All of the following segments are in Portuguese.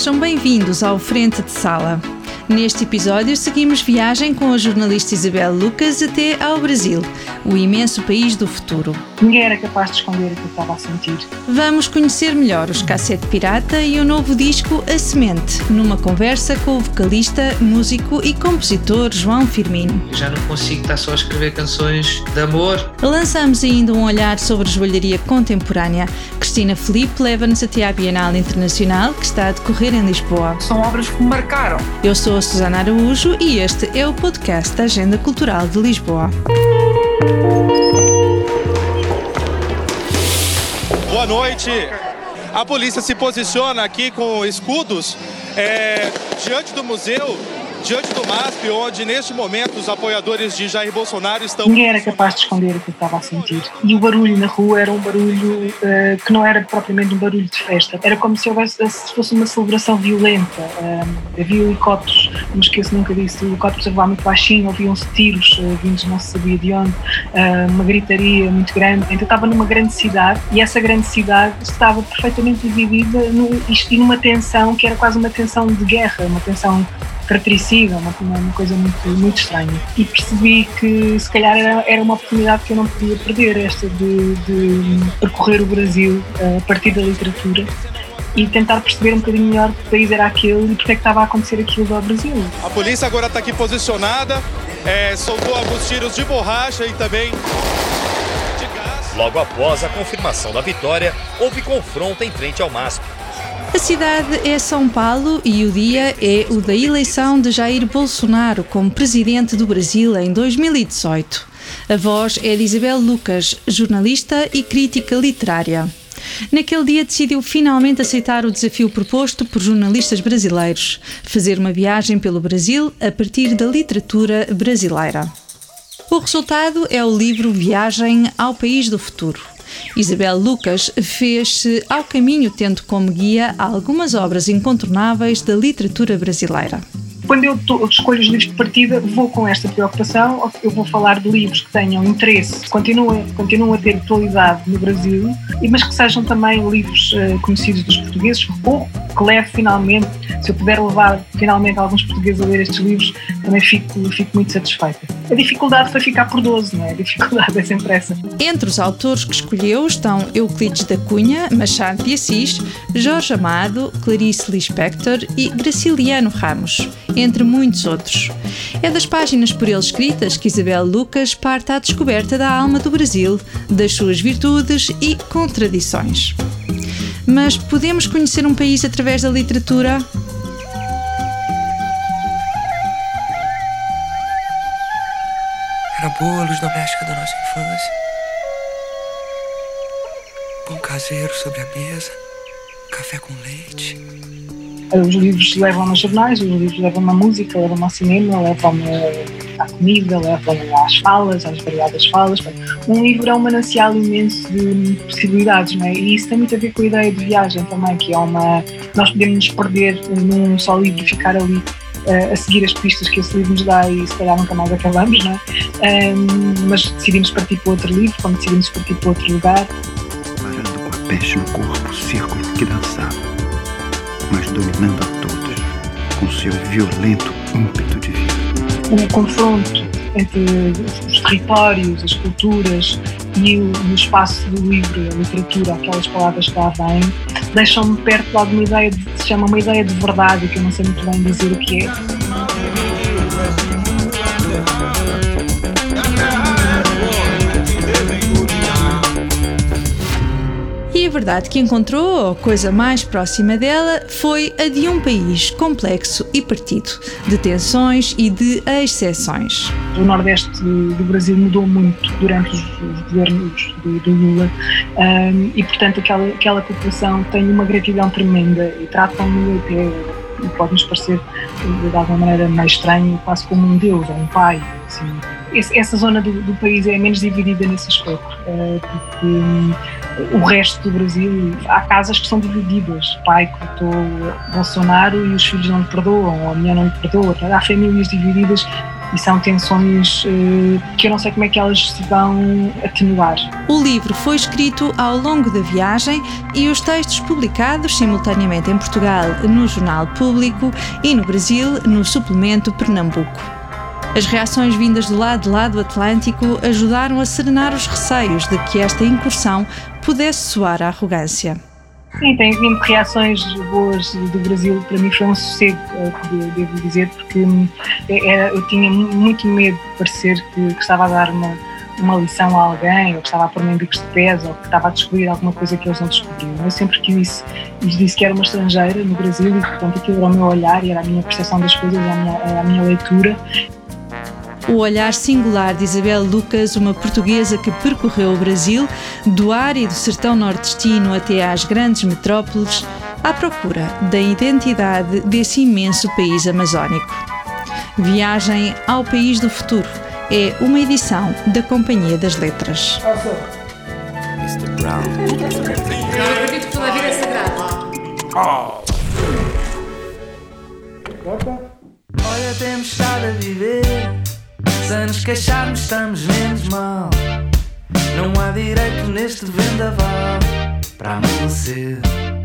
sejam bem-vindos ao Frente de Sala. Neste episódio, seguimos viagem com a jornalista Isabel Lucas até ao Brasil, o imenso país do futuro. Ninguém era capaz de esconder o que eu estava a sentir. Vamos conhecer melhor os Cassete Pirata e o novo disco A Semente, numa conversa com o vocalista, músico e compositor João Firmino. Já não consigo estar só a escrever canções de amor. Lançamos ainda um olhar sobre a joalharia contemporânea. Cristina Felipe leva-nos até à Bienal Internacional, que está a decorrer em Lisboa. São obras que me marcaram. Eu sou a Susana Araújo e este é o podcast da Agenda Cultural de Lisboa. Boa noite. A polícia se posiciona aqui com escudos é, diante do museu diante do MASP, onde neste momento os apoiadores de Jair Bolsonaro estão. Ninguém era capaz de esconder o que estava a sentir. E o barulho na rua era um barulho uh, que não era propriamente um barulho de festa. Era como se, houvesse, se fosse uma celebração violenta. Uh, havia helicópteros, não esqueço nunca disso, helicópteros a voar muito baixinho, ouviam-se tiros uh, vindos não se sabia de onde, uma gritaria muito grande. Então estava numa grande cidade e essa grande cidade estava perfeitamente dividida no, e numa tensão que era quase uma tensão de guerra, uma tensão fratricida, uma, uma coisa muito, muito estranha. E percebi que se calhar era, era uma oportunidade que eu não podia perder, esta de, de percorrer o Brasil eh, a partir da literatura e tentar perceber um bocadinho melhor que país era aquele e porque é que estava a acontecer aquilo ao Brasil. A polícia agora está aqui posicionada, é, soltou alguns tiros de borracha e também de gás. Logo após a confirmação da vitória, houve confronto em frente ao MASP. A cidade é São Paulo e o dia é o da eleição de Jair Bolsonaro como presidente do Brasil em 2018. A voz é de Isabel Lucas, jornalista e crítica literária. Naquele dia decidiu finalmente aceitar o desafio proposto por jornalistas brasileiros, fazer uma viagem pelo Brasil a partir da literatura brasileira. O resultado é o livro Viagem ao País do Futuro. Isabel Lucas fez-se ao caminho tendo como guia algumas obras incontornáveis da literatura brasileira quando eu escolho os livros de partida, vou com esta preocupação. Eu vou falar de livros que tenham interesse, continuem, continuem a ter atualidade no Brasil, mas que sejam também livros uh, conhecidos dos portugueses, ou que leve finalmente, se eu puder levar finalmente alguns portugueses a ler estes livros, também fico, fico muito satisfeita. A dificuldade foi ficar por 12, não é? A dificuldade é sempre essa. Entre os autores que escolheu estão Euclides da Cunha, Machado de Assis, Jorge Amado, Clarice Lispector e Graciliano Ramos entre muitos outros. É das páginas por ele escritas que Isabel Lucas parte à descoberta da alma do Brasil, das suas virtudes e contradições. Mas podemos conhecer um país através da literatura? Era boa a luz doméstica da nossa infância. Pão caseiro sobre a mesa, café com leite. Os livros levam-me a jornais, os livros levam-me a música, levam-me ao cinema, levam-me à comida, levam-me às falas, às variadas falas. Um livro é um manancial imenso de possibilidades, não é? E isso tem muito a ver com a ideia de viagem também, que é uma. Nós podemos nos perder num só livro e ficar ali uh, a seguir as pistas que esse livro nos dá e se calhar nunca mais acabamos, não é? Um, mas decidimos partir para outro livro, como decidimos partir para outro lugar. Parando com a peste no corpo, o círculo que dançava mas dominando a todos com seu violento ímpeto de vida. O confronto entre os territórios, as culturas e o, o espaço do livro, a literatura, aquelas palavras que lá vêm, deixam-me perto de alguma ideia, de, se chama uma ideia de verdade, que eu não sei muito bem dizer o que é verdade que encontrou, a coisa mais próxima dela, foi a de um país complexo e partido, de tensões e de exceções. O Nordeste do Brasil mudou muito durante os, governos do, Lula um, e, portanto, aquela, aquela população tem uma gratidão tremenda e tratam-no até, pode-nos parecer de alguma maneira mais estranho, quase como um deus ou um pai. Assim. Essa zona do, do país é menos dividida nesse aspecto, uh, porque o resto do Brasil, há casas que são divididas. O pai cortou Bolsonaro e os filhos não lhe perdoam, ou a mulher não lhe perdoa. Há famílias divididas e são tensões uh, que eu não sei como é que elas se vão atenuar. O livro foi escrito ao longo da viagem e os textos publicados simultaneamente em Portugal no Jornal Público e no Brasil no suplemento Pernambuco. As reações vindas do lado de lá do Atlântico ajudaram a serenar os receios de que esta incursão pudesse soar a arrogância. Sim, tem vindo reações boas do Brasil. Para mim foi um sossego, eh, devo dizer, porque é, eu tinha muito medo de parecer que, estava a dar uma, uma lição a alguém, ou que estava a pôr bicos de pés, ou que estava a descobrir alguma coisa que eles não descobriram. Eu sempre que disse, disse que era uma estrangeira no Brasil e, portanto, aquilo era o meu olhar e era a minha percepção das coisas, a minha, a minha leitura. O olhar singular de Isabel Lucas, uma portuguesa que percorreu o Brasil, do árido sertão nordestino até às grandes metrópoles, à procura da identidade desse imenso país amazónico. Viagem ao País do Futuro é uma edição da Companhia das Letras. Olha, temos estado a viver nos queixarmos, estamos menos mal. Não há direito neste vendaval para amanhecer.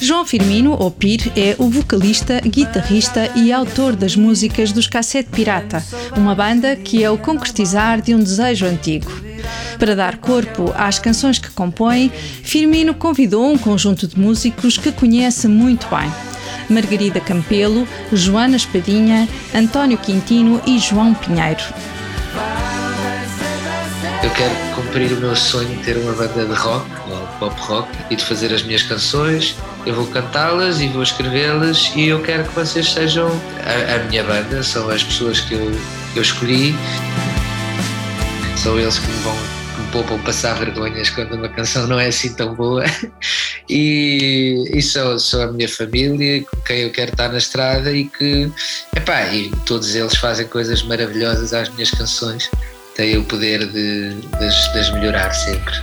João Firmino, ou Pir, é o vocalista, guitarrista e autor das músicas dos Cassete Pirata, uma banda que é o concretizar de um desejo antigo. Para dar corpo às canções que compõe, Firmino convidou um conjunto de músicos que conhece muito bem. Margarida Campelo, Joana Espadinha, António Quintino e João Pinheiro. Eu quero cumprir o meu sonho de ter uma banda de rock, ou pop rock, e de fazer as minhas canções. Eu vou cantá-las e vou escrevê-las e eu quero que vocês sejam a, a minha banda, são as pessoas que eu, eu escolhi. São eles que me vão me poupam passar vergonhas quando uma canção não é assim tão boa. E, e são, são a minha família, com quem eu quero estar na estrada e que, epá, e todos eles fazem coisas maravilhosas às minhas canções tem o poder de, de, de as melhorar sempre.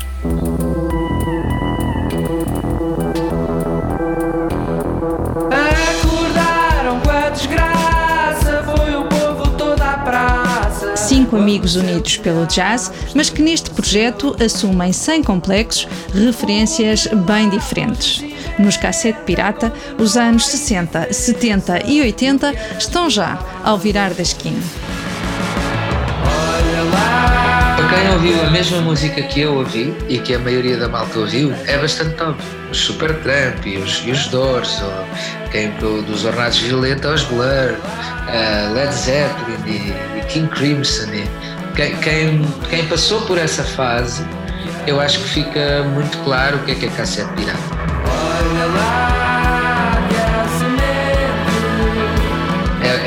cinco amigos unidos pelo jazz, mas que neste projeto assumem sem complexos referências bem diferentes. Nos cassete pirata, os anos 60, 70 e 80 estão já ao virar da esquina. Quem ouviu a mesma música que eu ouvi e que a maioria da malta ouviu, é bastante óbvio. Os Supertramp e os, os Doors, ou quem, dos Ornados Violeta aos Blur, uh, Led Zeppelin e, e King Crimson. E quem, quem, quem passou por essa fase, eu acho que fica muito claro o que é que é cassete pirata.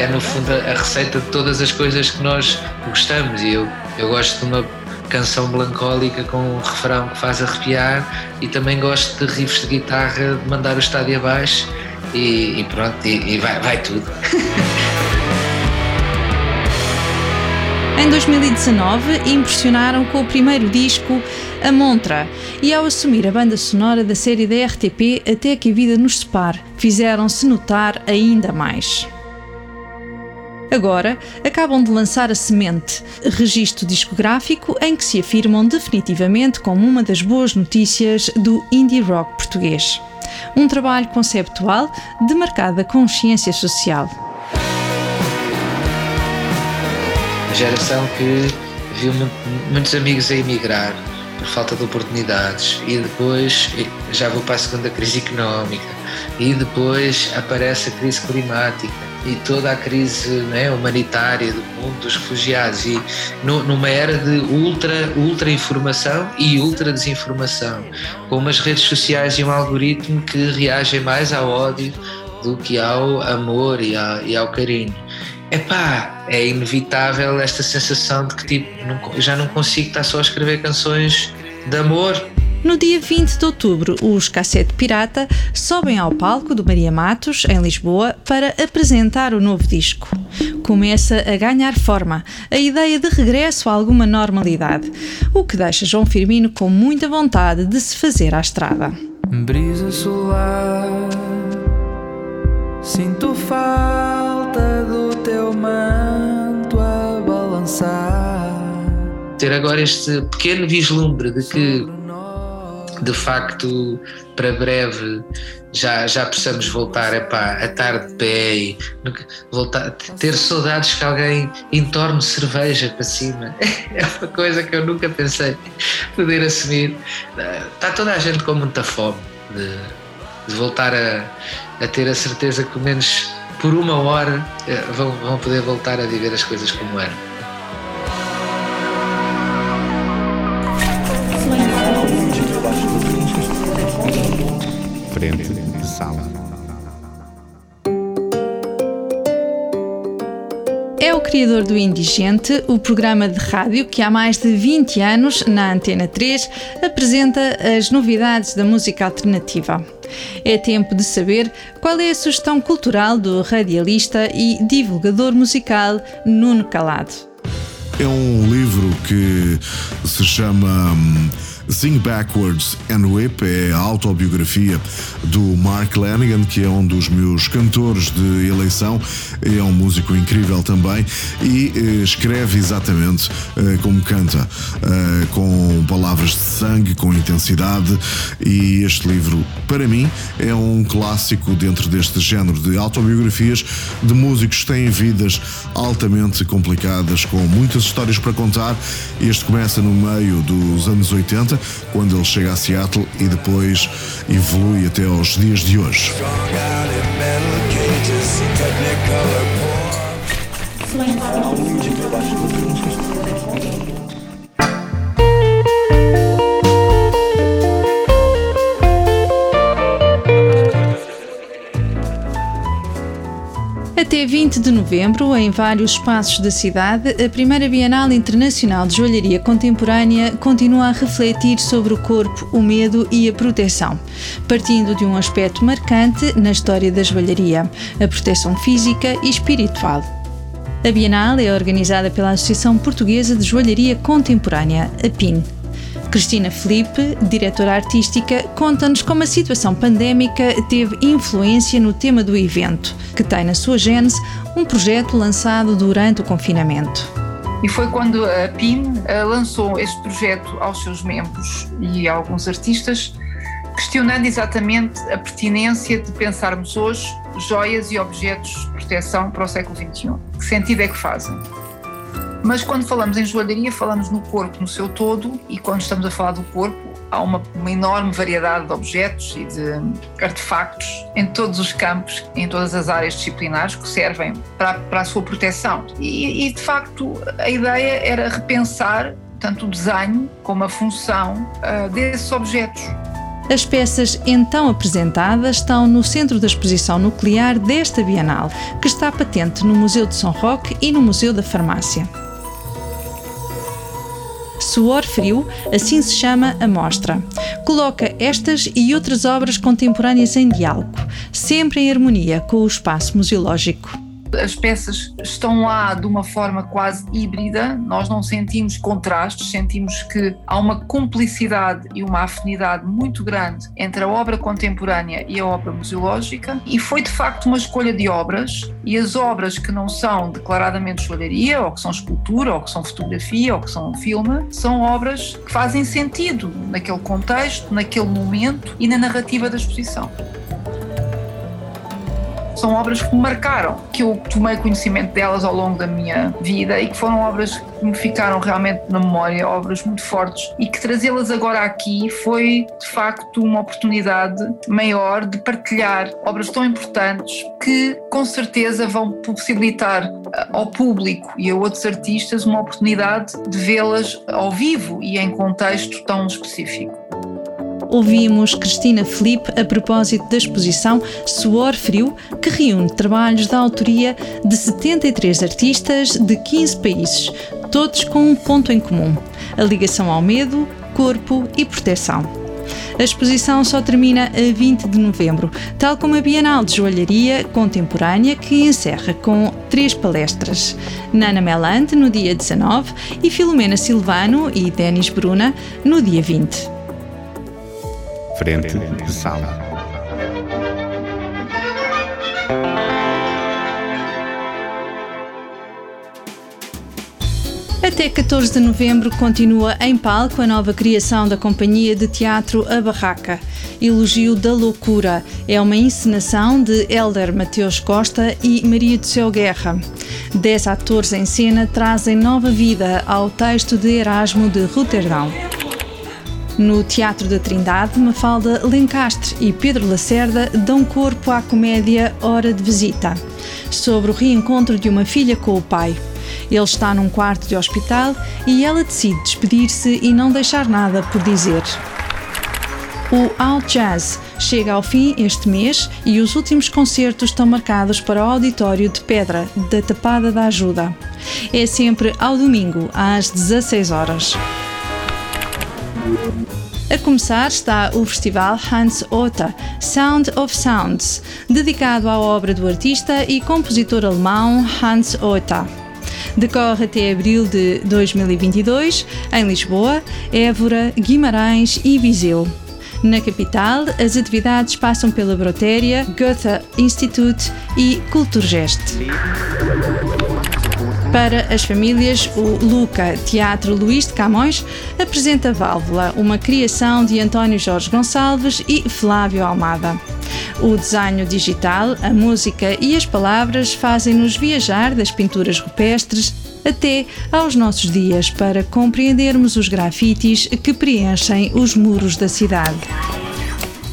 É no fundo a receita de todas as coisas que nós gostamos e eu, eu gosto de uma canção melancólica com um refrão que faz arrepiar e também gosto de riffs de guitarra de mandar o estádio abaixo e, e pronto, e, e vai, vai tudo. Em 2019, impressionaram com o primeiro disco, A Montra, e ao assumir a banda sonora da série da RTP Até que a Vida nos Separe, fizeram-se notar ainda mais. Agora, acabam de lançar a Semente, registro discográfico em que se afirmam definitivamente como uma das boas notícias do indie rock português. Um trabalho conceptual de marcada consciência social. Uma geração que viu muitos amigos a emigrar por falta de oportunidades e depois já vou para a segunda crise económica e depois aparece a crise climática e toda a crise né, humanitária do mundo dos refugiados. E no, numa era de ultra ultra informação e ultra desinformação com umas redes sociais e um algoritmo que reagem mais ao ódio do que ao amor e, ao, e ao carinho. Epá, é inevitável esta sensação de que tipo, não, já não consigo estar só a escrever canções de amor no dia 20 de outubro, os Cassete Pirata sobem ao palco do Maria Matos, em Lisboa, para apresentar o novo disco. Começa a ganhar forma a ideia de regresso a alguma normalidade, o que deixa João Firmino com muita vontade de se fazer à estrada. Brisa solar, sinto falta do teu manto a balançar Ter agora este pequeno vislumbre de que de facto para breve já, já possamos voltar epá, a estar de pé e voltar, ter saudades que alguém entorne cerveja para cima. É uma coisa que eu nunca pensei poder assumir. Está toda a gente com muita fome de, de voltar a, a ter a certeza que pelo menos por uma hora eh, vão, vão poder voltar a viver as coisas como eram frente de sala. É o criador do Indigente, o programa de rádio que há mais de 20 anos, na Antena 3, apresenta as novidades da música alternativa. É tempo de saber qual é a sugestão cultural do radialista e divulgador musical Nuno Calado. É um livro que se chama Sing Backwards and Whip é a autobiografia do Mark Lanigan, que é um dos meus cantores de eleição, é um músico incrível também e eh, escreve exatamente eh, como canta, eh, com palavras de sangue, com intensidade. E este livro, para mim, é um clássico dentro deste género de autobiografias de músicos que têm vidas altamente complicadas, com muitas histórias para contar. Este começa no meio dos anos 80 quando ele chega a Seattle e depois evolui até aos dias de hoje. Até 20 de novembro, em vários espaços da cidade, a primeira Bienal Internacional de Joalharia Contemporânea continua a refletir sobre o corpo, o medo e a proteção, partindo de um aspecto marcante na história da joalharia, a proteção física e espiritual. A Bienal é organizada pela Associação Portuguesa de Joalharia Contemporânea, a PIN. Cristina Felipe, diretora artística, conta-nos como a situação pandémica teve influência no tema do evento, que tem na sua gênese um projeto lançado durante o confinamento. E foi quando a PIN eh, lançou este projeto aos seus membros e a alguns artistas, questionando exatamente a pertinência de pensarmos hoje joias e objetos de proteção para o século XXI. Que sentido é que fazem? Mas quando falamos em joalharia, falamos no corpo no seu todo, e quando estamos a falar do corpo, há uma, uma, enorme variedade de objetos e de artefactos em todos os campos, em todas as áreas disciplinares que servem para, para a sua proteção. E, e, de facto, a ideia era repensar tanto o desenho como a função uh, desses objetos. As peças então apresentadas estão no centro da exposição nuclear desta Bienal, que está patente no Museu de São Roque e no Museu da Farmácia. Suor Frio, assim se chama a mostra. Coloca estas e outras obras contemporâneas em diálogo, sempre em harmonia com o espaço museológico as peças estão lá de uma forma quase híbrida, nós não sentimos contrastes, sentimos que há uma cumplicidade e uma afinidade muito grande entre a obra contemporânea e a obra museológica, e foi de facto uma escolha de obras, e as obras que não são declaradamente joalharia, ou que são escultura, ou que são fotografia, ou que são filme, são obras que fazem sentido naquele contexto, naquele momento e na narrativa da exposição são obras que me marcaram, que eu tomei conhecimento delas ao longo da minha vida e que foram obras que me ficaram realmente na memória, obras muito fortes. E que trazê-las agora aqui foi de facto uma oportunidade maior de partilhar obras tão importantes que com certeza vão possibilitar eh, ao público e a outros artistas uma oportunidade de vê-las ao vivo e em contexto tão específico ouvimos Cristina Felipe a propósito da exposição Suor Frio, que reúne trabalhos da autoria de 73 artistas de 15 países, todos com um ponto em comum: a ligação ao medo, corpo e proteção. A exposição só termina a 20 de novembro, tal como a Bienal de Joalharia Contemporânea, que encerra com três palestras. Nana Melante, no dia 19, e Filomena Silvano e Denis Bruna, no dia 20 frente de sala. Até 14 de novembro continua em palco a nova criação da companhia de teatro A Barraca. Elogio da Loucura é uma encenação de Elder Mateus Costa e Maria do Céu Guerra. Dez atores em cena trazem nova vida ao texto de Erasmo de Roterdão. No Teatro da Trindade, Mafalda Lencastre e Pedro Lacerda dão corpo à comédia Hora de Visita, sobre o reencontro de uma filha com o pai. Ele está num quarto de hospital e ela decide despedir-se e não deixar nada por dizer. O Out Jazz chega ao fim este mês e os últimos concertos estão marcados para o Auditório de Pedra da Tapada da Ajuda. É sempre ao domingo, às 16 horas. A começar está o festival Hans Otta, Sound of Sounds, dedicado à obra do artista e compositor alemão Hans Otta. Decorre até abril de 2022 em Lisboa, Évora, Guimarães e Viseu. Na capital, as atividades passam pela Brotéria, Goethe Institute e Culturgest. Para as famílias, o Luca Teatro Luís de Camões apresenta Válvula, uma criação de António Jorge Gonçalves e Flávio Almada. O desenho digital, a música e as palavras fazem-nos viajar das pinturas rupestres até aos nossos dias para compreendermos os grafites que preenchem os muros da cidade.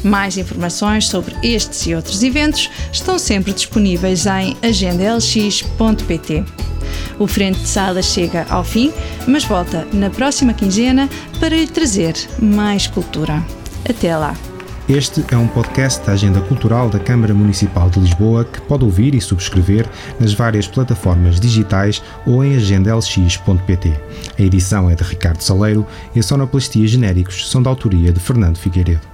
Mais informações sobre estes e outros eventos estão sempre disponíveis em agendalx.pt. O Frente de Sala chega ao fim, mas volta na próxima quinzena para lhe trazer mais cultura. Até lá! Este é um podcast da Agenda Cultural da Câmara Municipal de Lisboa que pode ouvir e subscrever nas várias plataformas digitais ou em agendalx.pt. A edição é de Ricardo Saleiro e a sonoplastia genéricos são da autoria de Fernando Figueiredo.